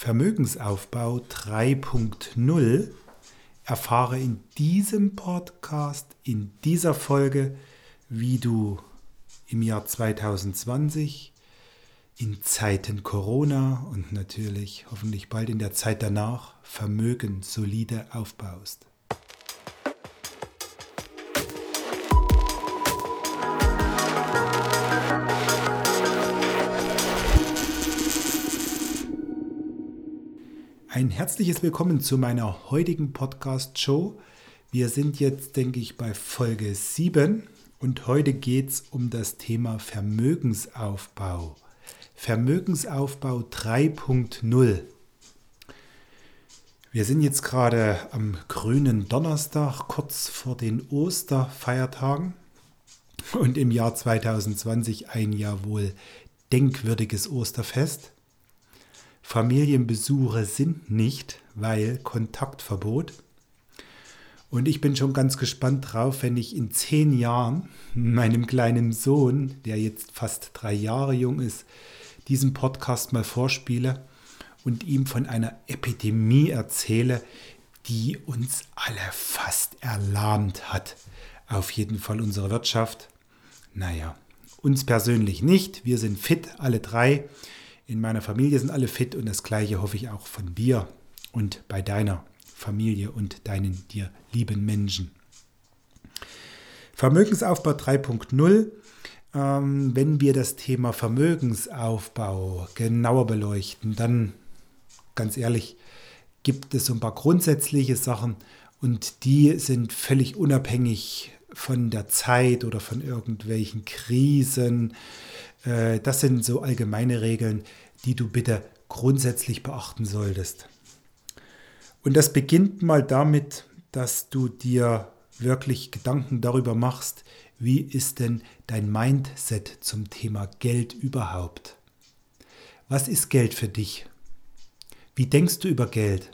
Vermögensaufbau 3.0 erfahre in diesem Podcast, in dieser Folge, wie du im Jahr 2020 in Zeiten Corona und natürlich hoffentlich bald in der Zeit danach Vermögen solide aufbaust. Ein herzliches Willkommen zu meiner heutigen Podcast-Show. Wir sind jetzt, denke ich, bei Folge 7 und heute geht es um das Thema Vermögensaufbau. Vermögensaufbau 3.0. Wir sind jetzt gerade am grünen Donnerstag, kurz vor den Osterfeiertagen und im Jahr 2020 ein ja wohl denkwürdiges Osterfest. Familienbesuche sind nicht, weil Kontaktverbot. Und ich bin schon ganz gespannt drauf, wenn ich in zehn Jahren meinem kleinen Sohn, der jetzt fast drei Jahre jung ist, diesen Podcast mal vorspiele und ihm von einer Epidemie erzähle, die uns alle fast erlahmt hat. Auf jeden Fall unsere Wirtschaft. Naja, uns persönlich nicht. Wir sind fit, alle drei. In meiner Familie sind alle fit und das gleiche hoffe ich auch von dir und bei deiner Familie und deinen dir lieben Menschen. Vermögensaufbau 3.0. Ähm, wenn wir das Thema Vermögensaufbau genauer beleuchten, dann ganz ehrlich, gibt es so ein paar grundsätzliche Sachen und die sind völlig unabhängig von der Zeit oder von irgendwelchen Krisen. Äh, das sind so allgemeine Regeln, die du bitte grundsätzlich beachten solltest. Und das beginnt mal damit, dass du dir wirklich Gedanken darüber machst, wie ist denn dein Mindset zum Thema Geld überhaupt? Was ist Geld für dich? Wie denkst du über Geld?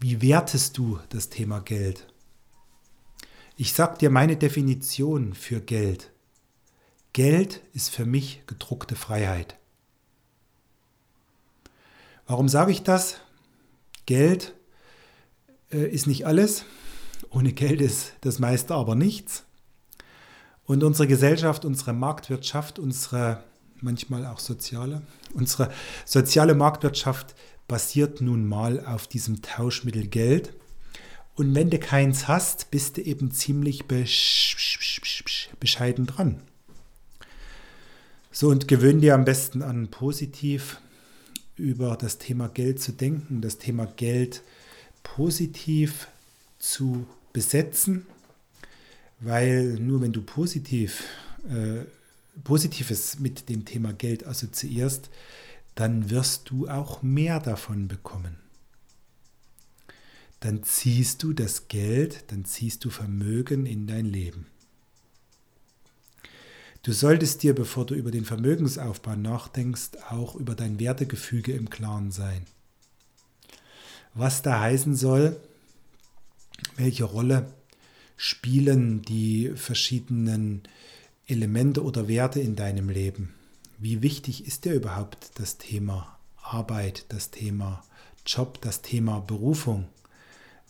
Wie wertest du das Thema Geld? Ich sage dir meine Definition für Geld. Geld ist für mich gedruckte Freiheit. Warum sage ich das? Geld äh, ist nicht alles. Ohne Geld ist das meiste aber nichts. Und unsere Gesellschaft, unsere Marktwirtschaft, unsere manchmal auch soziale, unsere soziale Marktwirtschaft basiert nun mal auf diesem Tauschmittel Geld. Und wenn du keins hast, bist du eben ziemlich bescheiden dran. So, und gewöhn dir am besten an, positiv über das Thema Geld zu denken, das Thema Geld positiv zu besetzen, weil nur wenn du positiv, äh, Positives mit dem Thema Geld assoziierst, dann wirst du auch mehr davon bekommen. Dann ziehst du das Geld, dann ziehst du Vermögen in dein Leben. Du solltest dir, bevor du über den Vermögensaufbau nachdenkst, auch über dein Wertegefüge im Klaren sein. Was da heißen soll, welche Rolle spielen die verschiedenen Elemente oder Werte in deinem Leben? Wie wichtig ist dir überhaupt das Thema Arbeit, das Thema Job, das Thema Berufung?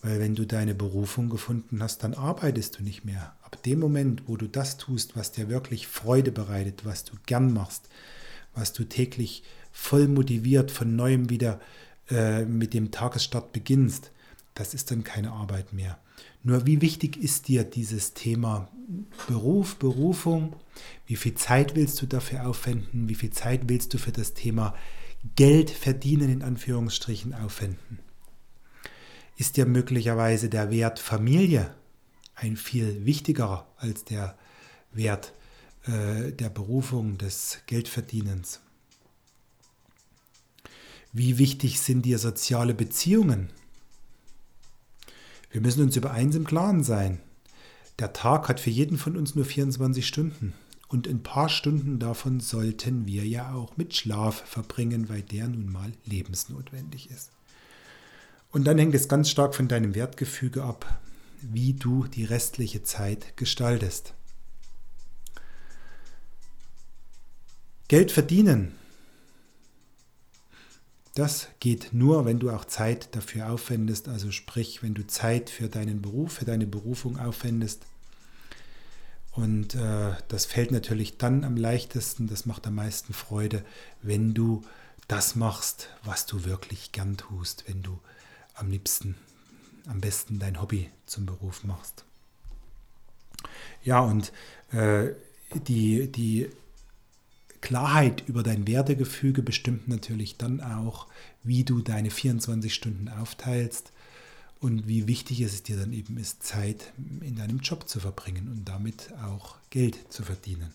Weil wenn du deine Berufung gefunden hast, dann arbeitest du nicht mehr. Ab dem Moment, wo du das tust, was dir wirklich Freude bereitet, was du gern machst, was du täglich voll motiviert von neuem wieder äh, mit dem Tagesstart beginnst, das ist dann keine Arbeit mehr. Nur wie wichtig ist dir dieses Thema Beruf, Berufung? Wie viel Zeit willst du dafür aufwenden? Wie viel Zeit willst du für das Thema Geld verdienen in Anführungsstrichen aufwenden? Ist dir möglicherweise der Wert Familie ein viel wichtigerer als der Wert äh, der Berufung des Geldverdienens. Wie wichtig sind dir soziale Beziehungen? Wir müssen uns über eins im Klaren sein. Der Tag hat für jeden von uns nur 24 Stunden. Und ein paar Stunden davon sollten wir ja auch mit Schlaf verbringen, weil der nun mal lebensnotwendig ist. Und dann hängt es ganz stark von deinem Wertgefüge ab, wie du die restliche Zeit gestaltest. Geld verdienen. Das geht nur, wenn du auch Zeit dafür aufwendest, also sprich, wenn du Zeit für deinen Beruf, für deine Berufung aufwendest. Und äh, das fällt natürlich dann am leichtesten, das macht am meisten Freude, wenn du das machst, was du wirklich gern tust, wenn du am liebsten, am besten dein Hobby zum Beruf machst. Ja, und äh, die, die Klarheit über dein Wertegefüge bestimmt natürlich dann auch, wie du deine 24 Stunden aufteilst und wie wichtig es dir dann eben ist, Zeit in deinem Job zu verbringen und damit auch Geld zu verdienen.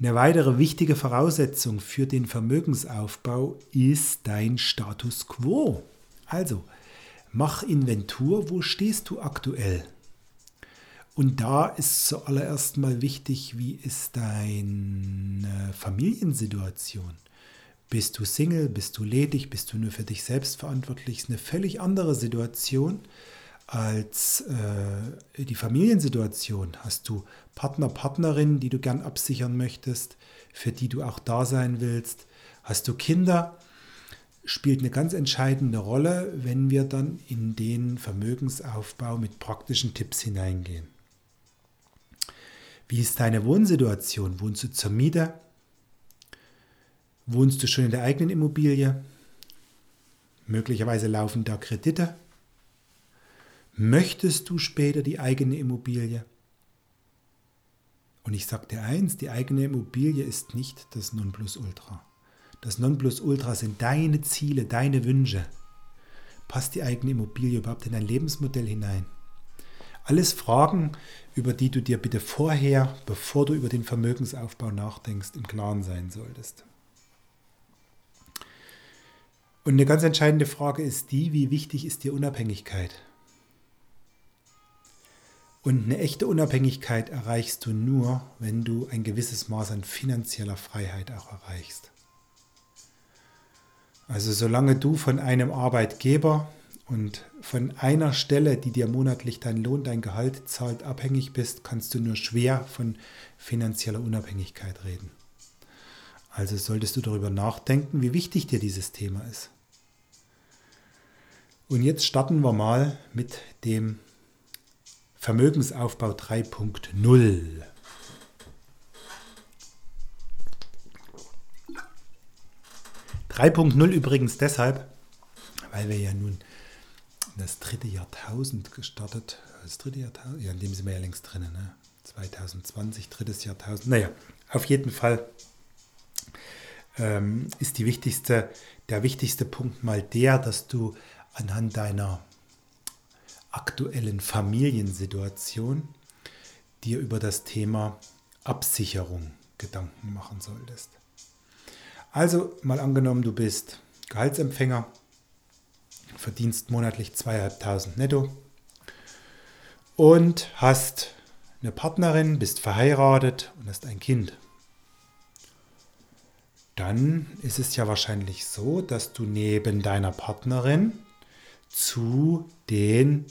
Eine weitere wichtige Voraussetzung für den Vermögensaufbau ist dein Status quo. Also, mach Inventur, wo stehst du aktuell? Und da ist zuallererst mal wichtig, wie ist deine Familiensituation? Bist du Single? Bist du ledig? Bist du nur für dich selbst verantwortlich? Ist eine völlig andere Situation als äh, die Familiensituation. Hast du Partner, Partnerin, die du gern absichern möchtest, für die du auch da sein willst? Hast du Kinder? Spielt eine ganz entscheidende Rolle, wenn wir dann in den Vermögensaufbau mit praktischen Tipps hineingehen. Wie ist deine Wohnsituation? Wohnst du zur Miete? Wohnst du schon in der eigenen Immobilie? Möglicherweise laufen da Kredite. Möchtest du später die eigene Immobilie? Und ich sage dir eins, die eigene Immobilie ist nicht das Nonplusultra. Das Nonplusultra sind deine Ziele, deine Wünsche. Passt die eigene Immobilie überhaupt in dein Lebensmodell hinein? Alles Fragen, über die du dir bitte vorher, bevor du über den Vermögensaufbau nachdenkst, im Klaren sein solltest. Und eine ganz entscheidende Frage ist die, wie wichtig ist dir Unabhängigkeit? Und eine echte Unabhängigkeit erreichst du nur, wenn du ein gewisses Maß an finanzieller Freiheit auch erreichst. Also solange du von einem Arbeitgeber und von einer Stelle, die dir monatlich dein Lohn, dein Gehalt zahlt, abhängig bist, kannst du nur schwer von finanzieller Unabhängigkeit reden. Also solltest du darüber nachdenken, wie wichtig dir dieses Thema ist. Und jetzt starten wir mal mit dem Vermögensaufbau 3.0. .0 übrigens deshalb, weil wir ja nun das dritte Jahrtausend gestartet. Das dritte Jahrtausend? Ja, in dem sind wir ja längst drin. Ne? 2020, drittes Jahrtausend. Naja, auf jeden Fall ähm, ist die wichtigste, der wichtigste Punkt mal der, dass du anhand deiner aktuellen Familiensituation dir über das Thema Absicherung Gedanken machen solltest. Also mal angenommen, du bist Gehaltsempfänger verdienst monatlich zweieinhalbtausend netto und hast eine Partnerin, bist verheiratet und hast ein Kind. Dann ist es ja wahrscheinlich so, dass du neben deiner Partnerin zu den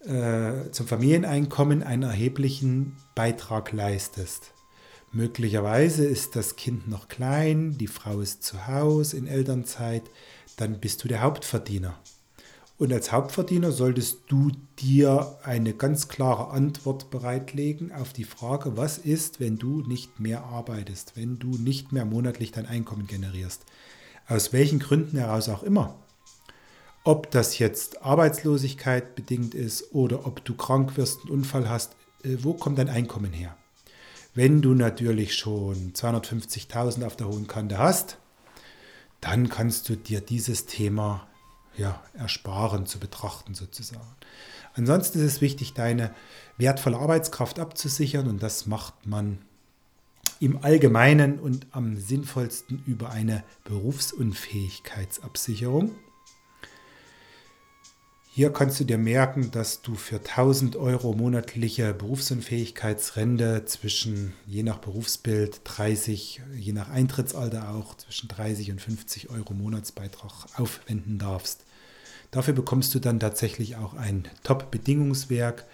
äh, zum Familieneinkommen einen erheblichen Beitrag leistest. Möglicherweise ist das Kind noch klein, die Frau ist zu Hause in Elternzeit, dann bist du der Hauptverdiener. Und als Hauptverdiener solltest du dir eine ganz klare Antwort bereitlegen auf die Frage, was ist, wenn du nicht mehr arbeitest, wenn du nicht mehr monatlich dein Einkommen generierst. Aus welchen Gründen heraus auch immer. Ob das jetzt Arbeitslosigkeit bedingt ist oder ob du krank wirst, einen Unfall hast, äh, wo kommt dein Einkommen her? Wenn du natürlich schon 250.000 auf der hohen Kante hast, dann kannst du dir dieses Thema ja, ersparen zu betrachten sozusagen. Ansonsten ist es wichtig, deine wertvolle Arbeitskraft abzusichern und das macht man im Allgemeinen und am sinnvollsten über eine Berufsunfähigkeitsabsicherung. Hier kannst du dir merken, dass du für 1000 Euro monatliche Berufsunfähigkeitsrente zwischen, je nach Berufsbild, 30, je nach Eintrittsalter auch, zwischen 30 und 50 Euro Monatsbeitrag aufwenden darfst. Dafür bekommst du dann tatsächlich auch ein Top-Bedingungswerk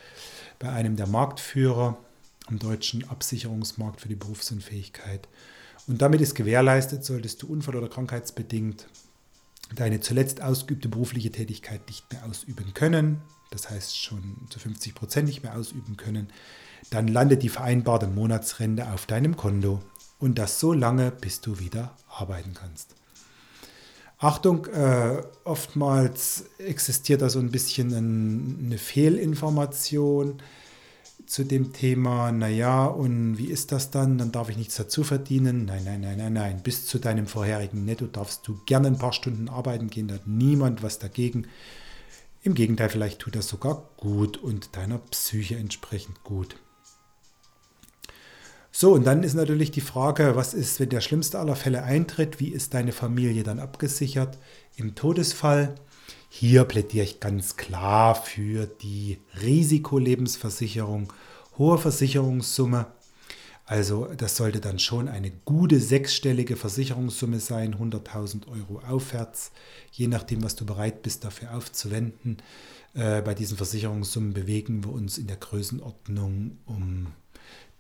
bei einem der Marktführer am deutschen Absicherungsmarkt für die Berufsunfähigkeit. Und damit ist gewährleistet, solltest du unfall- oder krankheitsbedingt deine zuletzt ausgeübte berufliche Tätigkeit nicht mehr ausüben können, das heißt schon zu 50 Prozent nicht mehr ausüben können, dann landet die vereinbarte Monatsrente auf deinem Konto und das so lange, bis du wieder arbeiten kannst. Achtung, äh, oftmals existiert da so ein bisschen ein, eine Fehlinformation zu dem Thema, naja, und wie ist das dann? Dann darf ich nichts dazu verdienen. Nein, nein, nein, nein, nein. Bis zu deinem vorherigen Netto darfst du gerne ein paar Stunden arbeiten gehen, da hat niemand was dagegen. Im Gegenteil, vielleicht tut das sogar gut und deiner Psyche entsprechend gut. So, und dann ist natürlich die Frage, was ist, wenn der schlimmste aller Fälle eintritt? Wie ist deine Familie dann abgesichert im Todesfall? Hier plädiere ich ganz klar für die Risikolebensversicherung, hohe Versicherungssumme. Also das sollte dann schon eine gute sechsstellige Versicherungssumme sein, 100.000 Euro aufwärts, je nachdem, was du bereit bist dafür aufzuwenden. Äh, bei diesen Versicherungssummen bewegen wir uns in der Größenordnung um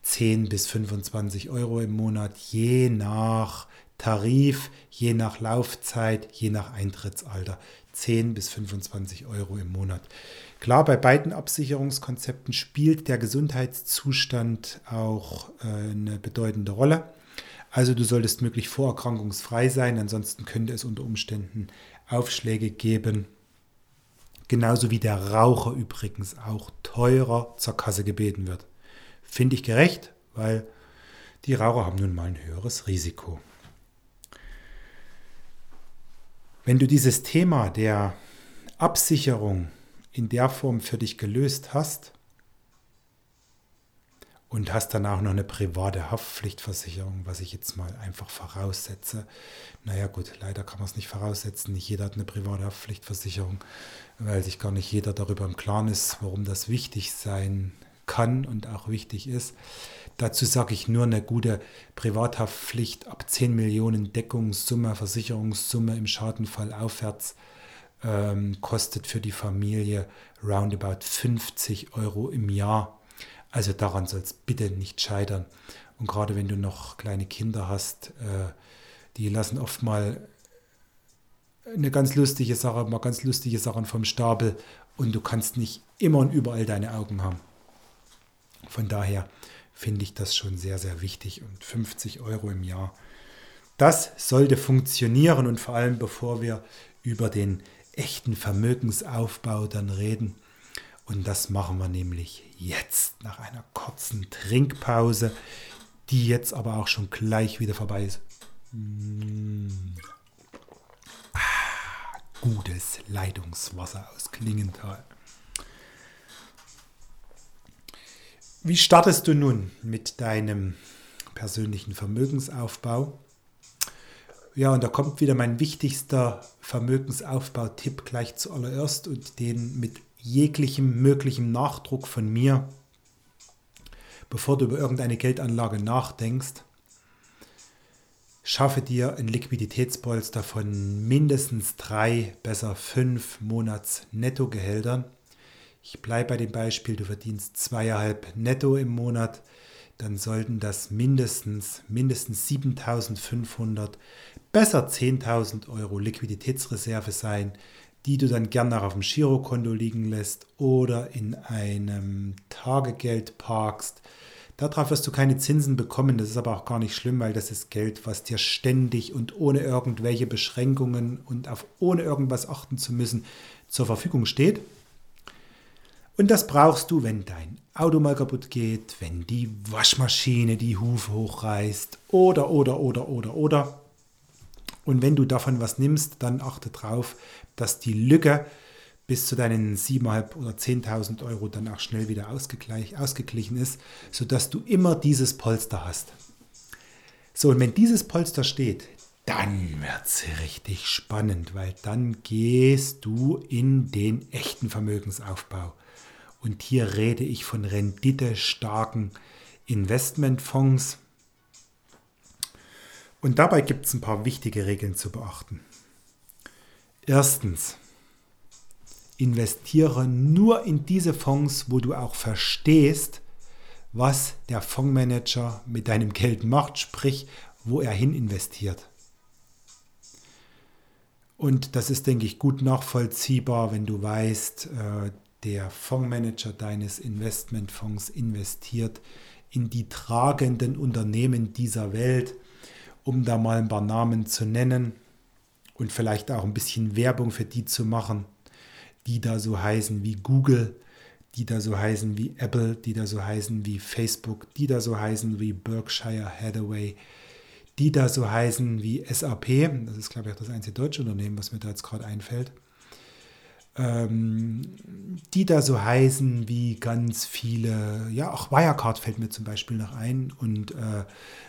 10 bis 25 Euro im Monat, je nach Tarif, je nach Laufzeit, je nach Eintrittsalter. 10 bis 25 Euro im Monat. Klar, bei beiden Absicherungskonzepten spielt der Gesundheitszustand auch äh, eine bedeutende Rolle. Also du solltest möglichst vorerkrankungsfrei sein, ansonsten könnte es unter Umständen Aufschläge geben. Genauso wie der Raucher übrigens auch teurer zur Kasse gebeten wird. Finde ich gerecht, weil die Raucher haben nun mal ein höheres Risiko. Wenn du dieses Thema der Absicherung in der Form für dich gelöst hast und hast dann auch noch eine private Haftpflichtversicherung, was ich jetzt mal einfach voraussetze. Naja gut, leider kann man es nicht voraussetzen. Nicht jeder hat eine private Haftpflichtversicherung, weil sich gar nicht jeder darüber im Klaren ist, warum das wichtig sein kann und auch wichtig ist. Dazu sage ich nur eine gute Privathaftpflicht ab 10 Millionen Deckungssumme, Versicherungssumme im Schadenfall aufwärts ähm, kostet für die Familie roundabout 50 Euro im Jahr. Also daran soll es bitte nicht scheitern. Und gerade wenn du noch kleine Kinder hast, äh, die lassen oft mal eine ganz lustige Sache, mal ganz lustige Sachen vom Stapel und du kannst nicht immer und überall deine Augen haben. Von daher finde ich das schon sehr, sehr wichtig. Und 50 Euro im Jahr, das sollte funktionieren. Und vor allem, bevor wir über den echten Vermögensaufbau dann reden. Und das machen wir nämlich jetzt nach einer kurzen Trinkpause, die jetzt aber auch schon gleich wieder vorbei ist. Mmh. Ah, gutes Leitungswasser aus Klingenthal. Wie startest du nun mit deinem persönlichen Vermögensaufbau? Ja, und da kommt wieder mein wichtigster Vermögensaufbau-Tipp gleich zuallererst und den mit jeglichem möglichen Nachdruck von mir, bevor du über irgendeine Geldanlage nachdenkst. Schaffe dir ein Liquiditätspolster von mindestens drei, besser fünf Monats Nettogehältern ich bleibe bei dem Beispiel, du verdienst zweieinhalb netto im Monat, dann sollten das mindestens, mindestens 7500, besser 10.000 Euro Liquiditätsreserve sein, die du dann gerne auf dem Girokonto liegen lässt oder in einem Tagegeld parkst. Darauf wirst du keine Zinsen bekommen, das ist aber auch gar nicht schlimm, weil das ist Geld, was dir ständig und ohne irgendwelche Beschränkungen und auf ohne irgendwas achten zu müssen zur Verfügung steht. Und das brauchst du, wenn dein Auto mal kaputt geht, wenn die Waschmaschine die Hufe hochreißt oder, oder, oder, oder, oder. Und wenn du davon was nimmst, dann achte darauf, dass die Lücke bis zu deinen 7.500 oder 10.000 Euro dann auch schnell wieder ausgeglichen ist, sodass du immer dieses Polster hast. So, und wenn dieses Polster steht, dann wird es richtig spannend, weil dann gehst du in den echten Vermögensaufbau. Und hier rede ich von renditestarken Investmentfonds. Und dabei gibt es ein paar wichtige Regeln zu beachten. Erstens, investiere nur in diese Fonds, wo du auch verstehst, was der Fondsmanager mit deinem Geld macht, sprich, wo er hin investiert. Und das ist, denke ich, gut nachvollziehbar, wenn du weißt, äh, der Fondsmanager deines Investmentfonds investiert in die tragenden Unternehmen dieser Welt, um da mal ein paar Namen zu nennen und vielleicht auch ein bisschen Werbung für die zu machen, die da so heißen wie Google, die da so heißen wie Apple, die da so heißen wie Facebook, die da so heißen wie Berkshire Hathaway, die da so heißen wie SAP, das ist glaube ich auch das einzige deutsche Unternehmen, was mir da jetzt gerade einfällt, die da so heißen wie ganz viele, ja, auch Wirecard fällt mir zum Beispiel noch ein und äh,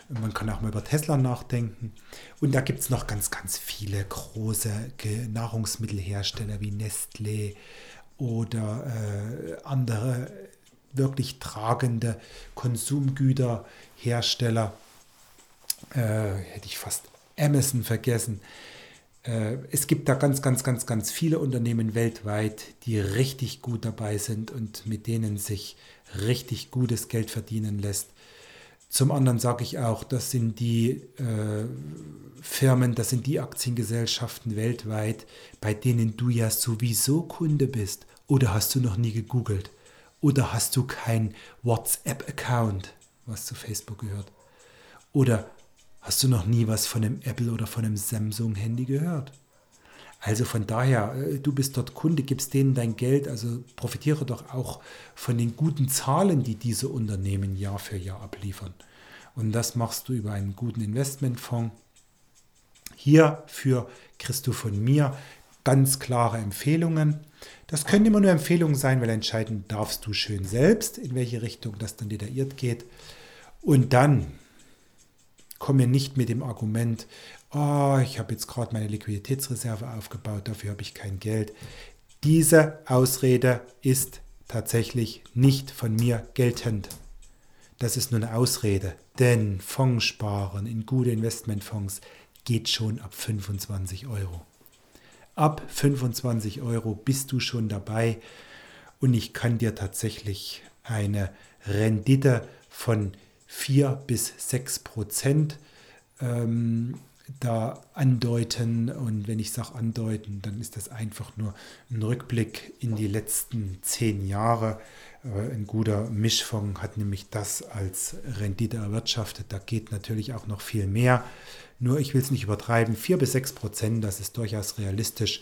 man kann auch mal über Tesla nachdenken. Und da gibt es noch ganz, ganz viele große Nahrungsmittelhersteller wie Nestlé oder äh, andere wirklich tragende Konsumgüterhersteller. Äh, hätte ich fast Amazon vergessen. Äh, es gibt da ganz, ganz, ganz, ganz viele Unternehmen weltweit, die richtig gut dabei sind und mit denen sich richtig gutes Geld verdienen lässt. Zum anderen sage ich auch, das sind die äh, Firmen, das sind die Aktiengesellschaften weltweit, bei denen du ja sowieso Kunde bist. Oder hast du noch nie gegoogelt? Oder hast du kein WhatsApp-Account, was zu Facebook gehört? Oder Hast du noch nie was von einem Apple oder von einem Samsung-Handy gehört? Also von daher, äh, du bist dort Kunde, gibst denen dein Geld, also profitiere doch auch von den guten Zahlen, die diese Unternehmen Jahr für Jahr abliefern. Und das machst du über einen guten Investmentfonds. Hierfür kriegst du von mir ganz klare Empfehlungen. Das können immer nur Empfehlungen sein, weil entscheiden darfst du schön selbst, in welche Richtung das dann detailliert geht. Und dann komme nicht mit dem Argument, oh, ich habe jetzt gerade meine Liquiditätsreserve aufgebaut, dafür habe ich kein Geld. Diese Ausrede ist tatsächlich nicht von mir geltend. Das ist nur eine Ausrede, denn Fondssparen in gute Investmentfonds geht schon ab 25 Euro. Ab 25 Euro bist du schon dabei und ich kann dir tatsächlich eine Rendite von 4 bis 6 Prozent ähm, da andeuten. Und wenn ich sage andeuten, dann ist das einfach nur ein Rückblick in die letzten zehn Jahre. Äh, ein guter Mischfonds hat nämlich das als Rendite erwirtschaftet. Da geht natürlich auch noch viel mehr. Nur ich will es nicht übertreiben. 4 bis 6 Prozent, das ist durchaus realistisch.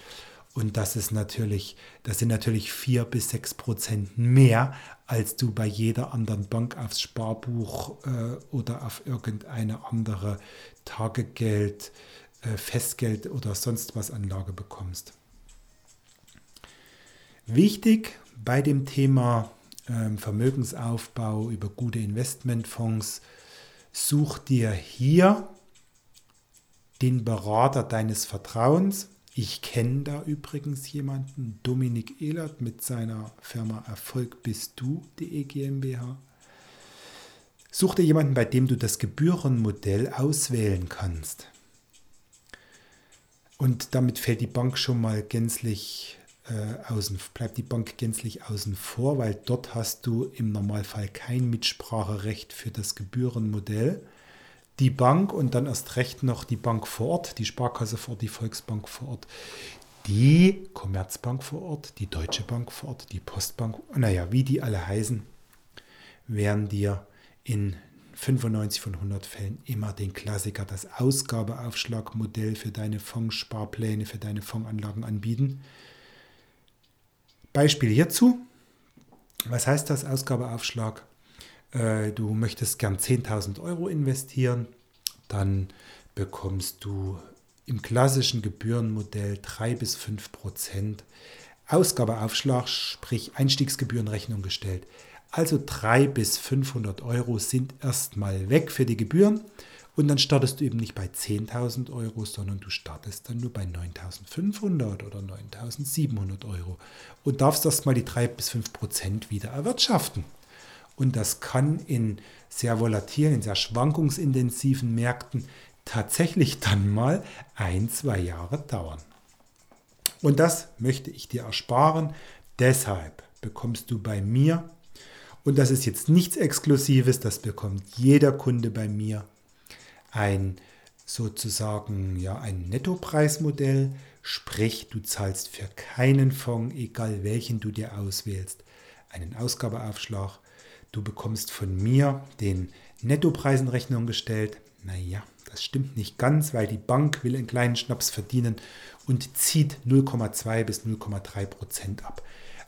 Und das ist natürlich, das sind natürlich vier bis sechs Prozent mehr, als du bei jeder anderen Bank aufs Sparbuch äh, oder auf irgendeine andere Tagegeld, äh, Festgeld oder sonst was Anlage bekommst. Wichtig bei dem Thema äh, Vermögensaufbau über gute Investmentfonds, such dir hier den Berater deines Vertrauens ich kenne da übrigens jemanden, Dominik Ehlert mit seiner Firma Erfolg bist du.de GmbH. Such dir jemanden, bei dem du das Gebührenmodell auswählen kannst. Und damit fällt die Bank schon mal gänzlich äh, außen, bleibt die Bank gänzlich außen vor, weil dort hast du im Normalfall kein Mitspracherecht für das Gebührenmodell die Bank und dann erst recht noch die Bank vor Ort, die Sparkasse vor Ort, die Volksbank vor Ort, die Commerzbank vor Ort, die Deutsche Bank vor Ort, die Postbank, naja, wie die alle heißen, werden dir in 95 von 100 Fällen immer den Klassiker, das Ausgabeaufschlagmodell für deine Fondssparpläne, für deine Fondsanlagen anbieten. Beispiel hierzu. Was heißt das Ausgabeaufschlag? Äh, du möchtest gern 10.000 Euro investieren, dann bekommst du im klassischen Gebührenmodell 3 bis 5 Prozent Ausgabeaufschlag, sprich Einstiegsgebührenrechnung gestellt. Also 3 bis 500 Euro sind erstmal weg für die Gebühren und dann startest du eben nicht bei 10.000 Euro, sondern du startest dann nur bei 9.500 oder 9.700 Euro und darfst erstmal die 3 bis 5 Prozent wieder erwirtschaften. Und das kann in sehr volatilen, in sehr schwankungsintensiven Märkten tatsächlich dann mal ein, zwei Jahre dauern. Und das möchte ich dir ersparen. Deshalb bekommst du bei mir, und das ist jetzt nichts Exklusives, das bekommt jeder Kunde bei mir, ein sozusagen ja ein Nettopreismodell, sprich du zahlst für keinen Fonds, egal welchen du dir auswählst, einen Ausgabeaufschlag. Du bekommst von mir den Nettopreis in Rechnung gestellt. Naja, das stimmt nicht ganz, weil die Bank will einen kleinen Schnaps verdienen und zieht 0,2 bis 0,3 Prozent ab.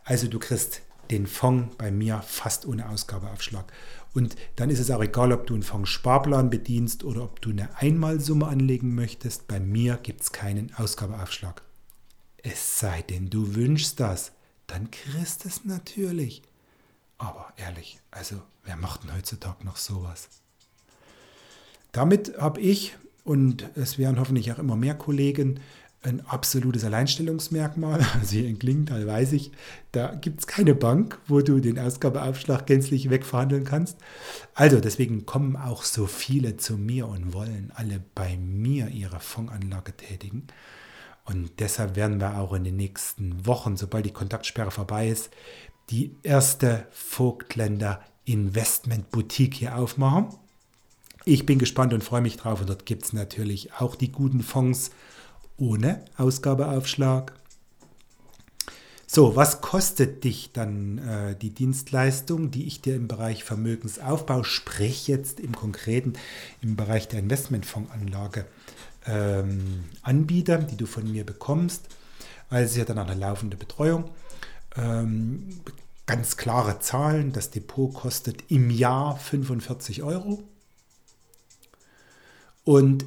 Also du kriegst den Fonds bei mir fast ohne Ausgabeaufschlag. Und dann ist es auch egal, ob du einen Fonds-Sparplan bedienst oder ob du eine Einmalsumme anlegen möchtest. Bei mir gibt es keinen Ausgabeaufschlag. Es sei denn, du wünschst das, dann kriegst es natürlich. Aber ehrlich, also wer macht denn heutzutage noch sowas? Damit habe ich, und es werden hoffentlich auch immer mehr Kollegen, ein absolutes Alleinstellungsmerkmal. Also hier in Klingenthal weiß ich, da gibt es keine Bank, wo du den Ausgabeaufschlag gänzlich wegverhandeln kannst. Also deswegen kommen auch so viele zu mir und wollen alle bei mir ihre Fondsanlage tätigen. Und deshalb werden wir auch in den nächsten Wochen, sobald die Kontaktsperre vorbei ist, die erste Vogtländer Investment Boutique hier aufmachen. Ich bin gespannt und freue mich drauf. Und dort gibt es natürlich auch die guten Fonds ohne Ausgabeaufschlag. So, was kostet dich dann äh, die Dienstleistung, die ich dir im Bereich Vermögensaufbau, sprich jetzt im Konkreten im Bereich der Investmentfondsanlage ähm, anbiete, die du von mir bekommst? Also ja dann eine laufende Betreuung. Ähm, ganz klare Zahlen. Das Depot kostet im Jahr 45 Euro. Und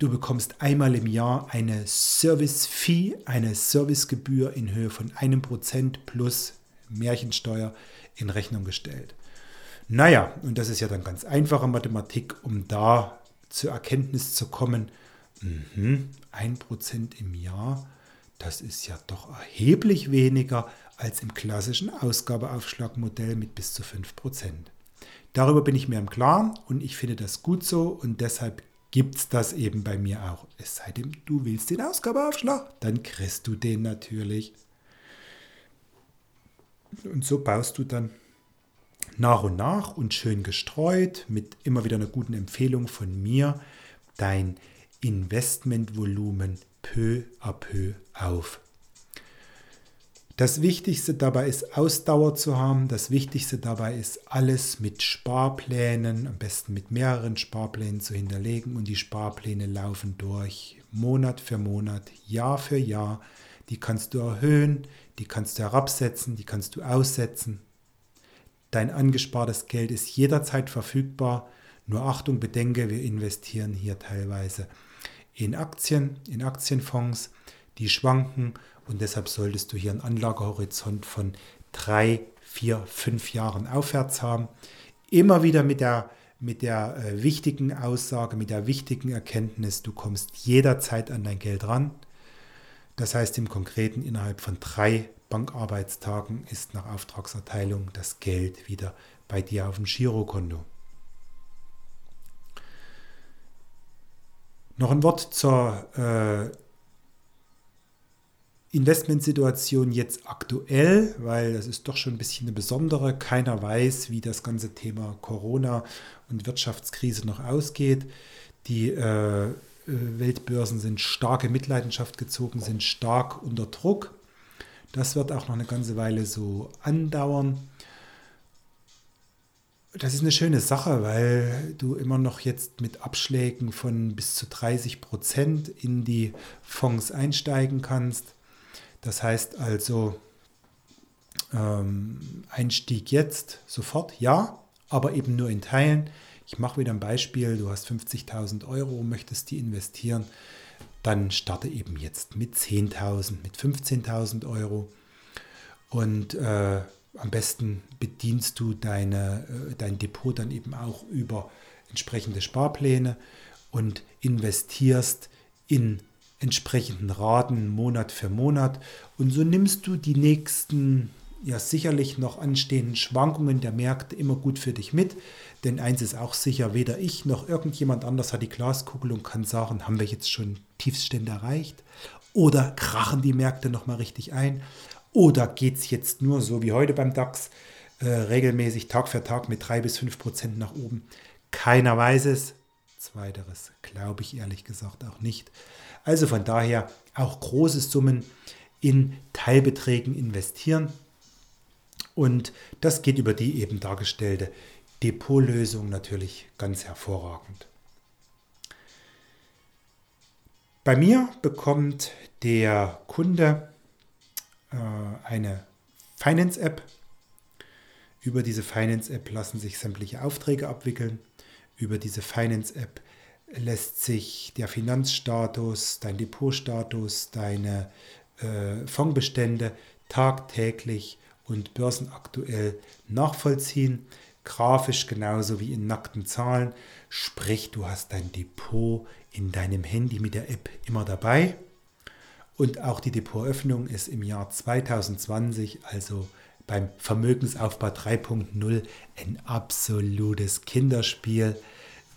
Du bekommst einmal im Jahr eine Service-Fee, eine Servicegebühr in Höhe von einem Prozent plus Märchensteuer in Rechnung gestellt. Naja, und das ist ja dann ganz einfache Mathematik, um da zur Erkenntnis zu kommen, mh, ein Prozent im Jahr, das ist ja doch erheblich weniger als im klassischen Ausgabeaufschlagmodell mit bis zu 5%. Darüber bin ich mir im Klaren und ich finde das gut so und deshalb gibt es das eben bei mir auch. Es sei denn, du willst den Ausgabeaufschlag, dann kriegst du den natürlich. Und so baust du dann nach und nach und schön gestreut mit immer wieder einer guten Empfehlung von mir dein Investmentvolumen peu à peu auf. Das Wichtigste dabei ist Ausdauer zu haben. Das Wichtigste dabei ist alles mit Sparplänen, am besten mit mehreren Sparplänen zu hinterlegen. Und die Sparpläne laufen durch Monat für Monat, Jahr für Jahr. Die kannst du erhöhen, die kannst du herabsetzen, die kannst du aussetzen. Dein angespartes Geld ist jederzeit verfügbar. Nur Achtung, bedenke, wir investieren hier teilweise in Aktien, in Aktienfonds, die schwanken und deshalb solltest du hier einen Anlagehorizont von drei, vier, fünf Jahren aufwärts haben. Immer wieder mit der, mit der äh, wichtigen Aussage, mit der wichtigen Erkenntnis, du kommst jederzeit an dein Geld ran. Das heißt im Konkreten, innerhalb von drei Bankarbeitstagen ist nach Auftragserteilung das Geld wieder bei dir auf dem Girokonto. Noch ein Wort zur äh, Investmentsituation jetzt aktuell, weil das ist doch schon ein bisschen eine besondere. Keiner weiß, wie das ganze Thema Corona und Wirtschaftskrise noch ausgeht. Die äh, Weltbörsen sind stark in Mitleidenschaft gezogen, sind stark unter Druck. Das wird auch noch eine ganze Weile so andauern. Das ist eine schöne Sache, weil du immer noch jetzt mit Abschlägen von bis zu 30 Prozent in die Fonds einsteigen kannst. Das heißt also, ähm, Einstieg jetzt sofort, ja, aber eben nur in Teilen. Ich mache wieder ein Beispiel, du hast 50.000 Euro, möchtest die investieren, dann starte eben jetzt mit 10.000, mit 15.000 Euro und äh, am besten bedienst du deine, äh, dein Depot dann eben auch über entsprechende Sparpläne und investierst in entsprechenden Raten Monat für Monat. Und so nimmst du die nächsten, ja sicherlich noch anstehenden Schwankungen der Märkte immer gut für dich mit. Denn eins ist auch sicher, weder ich noch irgendjemand anders hat die Glaskugel und kann sagen, haben wir jetzt schon Tiefstände erreicht? Oder krachen die Märkte nochmal richtig ein? Oder geht es jetzt nur so wie heute beim DAX, äh, regelmäßig Tag für Tag mit drei bis fünf Prozent nach oben? Keiner weiß es. nichts weiteres. Glaube ich ehrlich gesagt auch nicht. Also von daher auch große Summen in Teilbeträgen investieren. Und das geht über die eben dargestellte Depotlösung natürlich ganz hervorragend. Bei mir bekommt der Kunde eine Finance-App. Über diese Finance-App lassen sich sämtliche Aufträge abwickeln. Über diese Finance-App lässt sich der Finanzstatus, dein Depotstatus, deine äh, Fondsbestände tagtäglich und börsenaktuell nachvollziehen. Grafisch genauso wie in nackten Zahlen. Sprich, du hast dein Depot in deinem Handy mit der App immer dabei. Und auch die Depotöffnung ist im Jahr 2020, also beim Vermögensaufbau 3.0, ein absolutes Kinderspiel.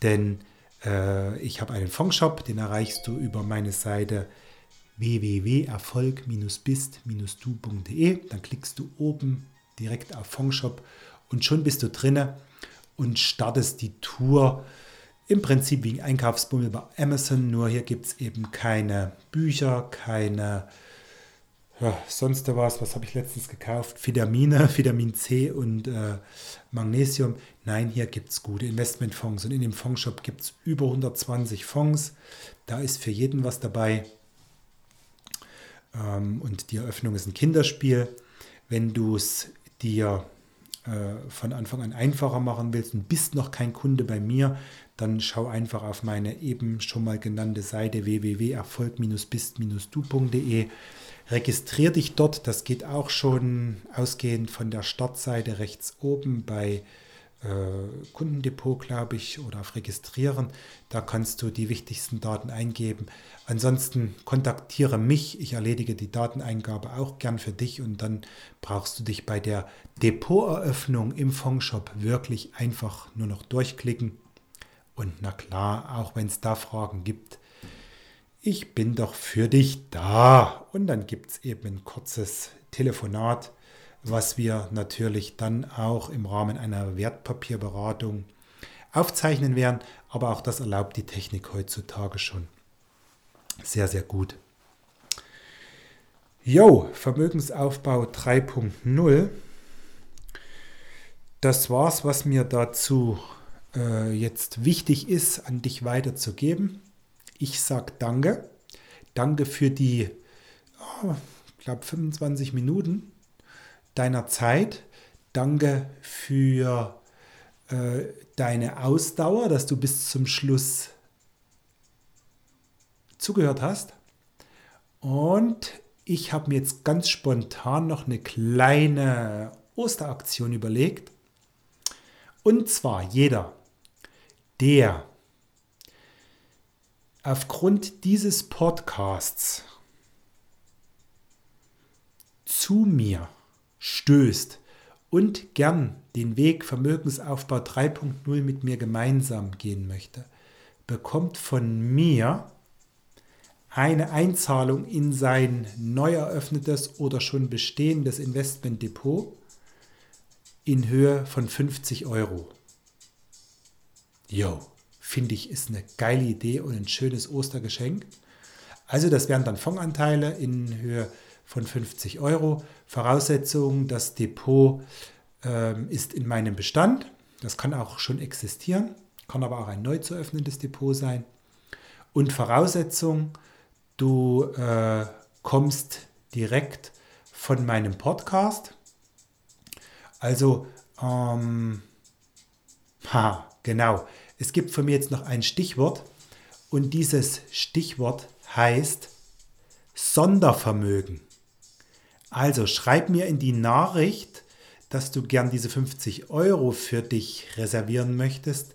Denn äh, ich habe einen Fondshop, den erreichst du über meine Seite www.erfolg-bist-du.de. Dann klickst du oben direkt auf Fondshop und schon bist du drinne und startest die Tour im Prinzip wie ein Einkaufsbummel bei Amazon, nur hier gibt es eben keine Bücher, keine ja, sonst was. Was habe ich letztens gekauft? Vitamine, Vitamin C und äh, Magnesium. Nein, hier gibt es gute Investmentfonds und in dem Fondsshop gibt es über 120 Fonds. Da ist für jeden was dabei. Ähm, und die Eröffnung ist ein Kinderspiel. Wenn du es dir von Anfang an einfacher machen willst und bist noch kein Kunde bei mir, dann schau einfach auf meine eben schon mal genannte Seite www.erfolg-bist-du.de. Registrier dich dort, das geht auch schon ausgehend von der Startseite rechts oben bei äh, Kundendepot, glaube ich, oder auf Registrieren. Da kannst du die wichtigsten Daten eingeben. Ansonsten kontaktiere mich. Ich erledige die Dateneingabe auch gern für dich und dann brauchst du dich bei der Depoteröffnung im Fondshop wirklich einfach nur noch durchklicken. Und na klar, auch wenn es da Fragen gibt, ich bin doch für dich da. Und dann gibt es eben ein kurzes Telefonat was wir natürlich dann auch im Rahmen einer Wertpapierberatung aufzeichnen werden. Aber auch das erlaubt die Technik heutzutage schon sehr, sehr gut. Jo, Vermögensaufbau 3.0. Das war's, was mir dazu äh, jetzt wichtig ist, an dich weiterzugeben. Ich sage danke. Danke für die, oh, ich glaube, 25 Minuten, deiner Zeit. Danke für äh, deine Ausdauer, dass du bis zum Schluss zugehört hast. Und ich habe mir jetzt ganz spontan noch eine kleine Osteraktion überlegt. Und zwar jeder, der aufgrund dieses Podcasts zu mir stößt und gern den Weg Vermögensaufbau 3.0 mit mir gemeinsam gehen möchte, bekommt von mir eine Einzahlung in sein neu eröffnetes oder schon bestehendes Investmentdepot in Höhe von 50 Euro. Jo, finde ich, ist eine geile Idee und ein schönes Ostergeschenk. Also das wären dann Fondsanteile in Höhe von 50 Euro. Voraussetzung, das Depot ähm, ist in meinem Bestand. Das kann auch schon existieren, kann aber auch ein neu zu öffnendes Depot sein. Und Voraussetzung, du äh, kommst direkt von meinem Podcast. Also, ähm, ha, genau. Es gibt von mir jetzt noch ein Stichwort und dieses Stichwort heißt Sondervermögen. Also schreib mir in die Nachricht, dass du gern diese 50 Euro für dich reservieren möchtest.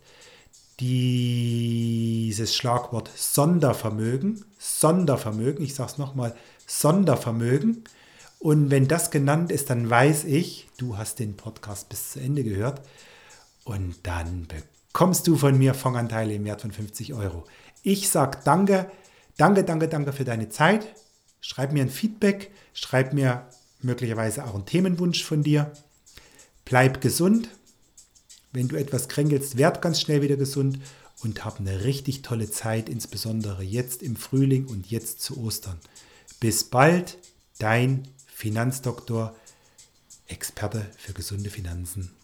Dieses Schlagwort Sondervermögen, Sondervermögen, ich sage es nochmal, Sondervermögen. Und wenn das genannt ist, dann weiß ich, du hast den Podcast bis zu Ende gehört. Und dann bekommst du von mir Fondanteile im Wert von 50 Euro. Ich sage danke, danke, danke, danke für deine Zeit. Schreib mir ein Feedback, schreib mir möglicherweise auch einen Themenwunsch von dir. Bleib gesund. Wenn du etwas kränkelst, werd ganz schnell wieder gesund und hab eine richtig tolle Zeit, insbesondere jetzt im Frühling und jetzt zu Ostern. Bis bald, dein Finanzdoktor, Experte für gesunde Finanzen.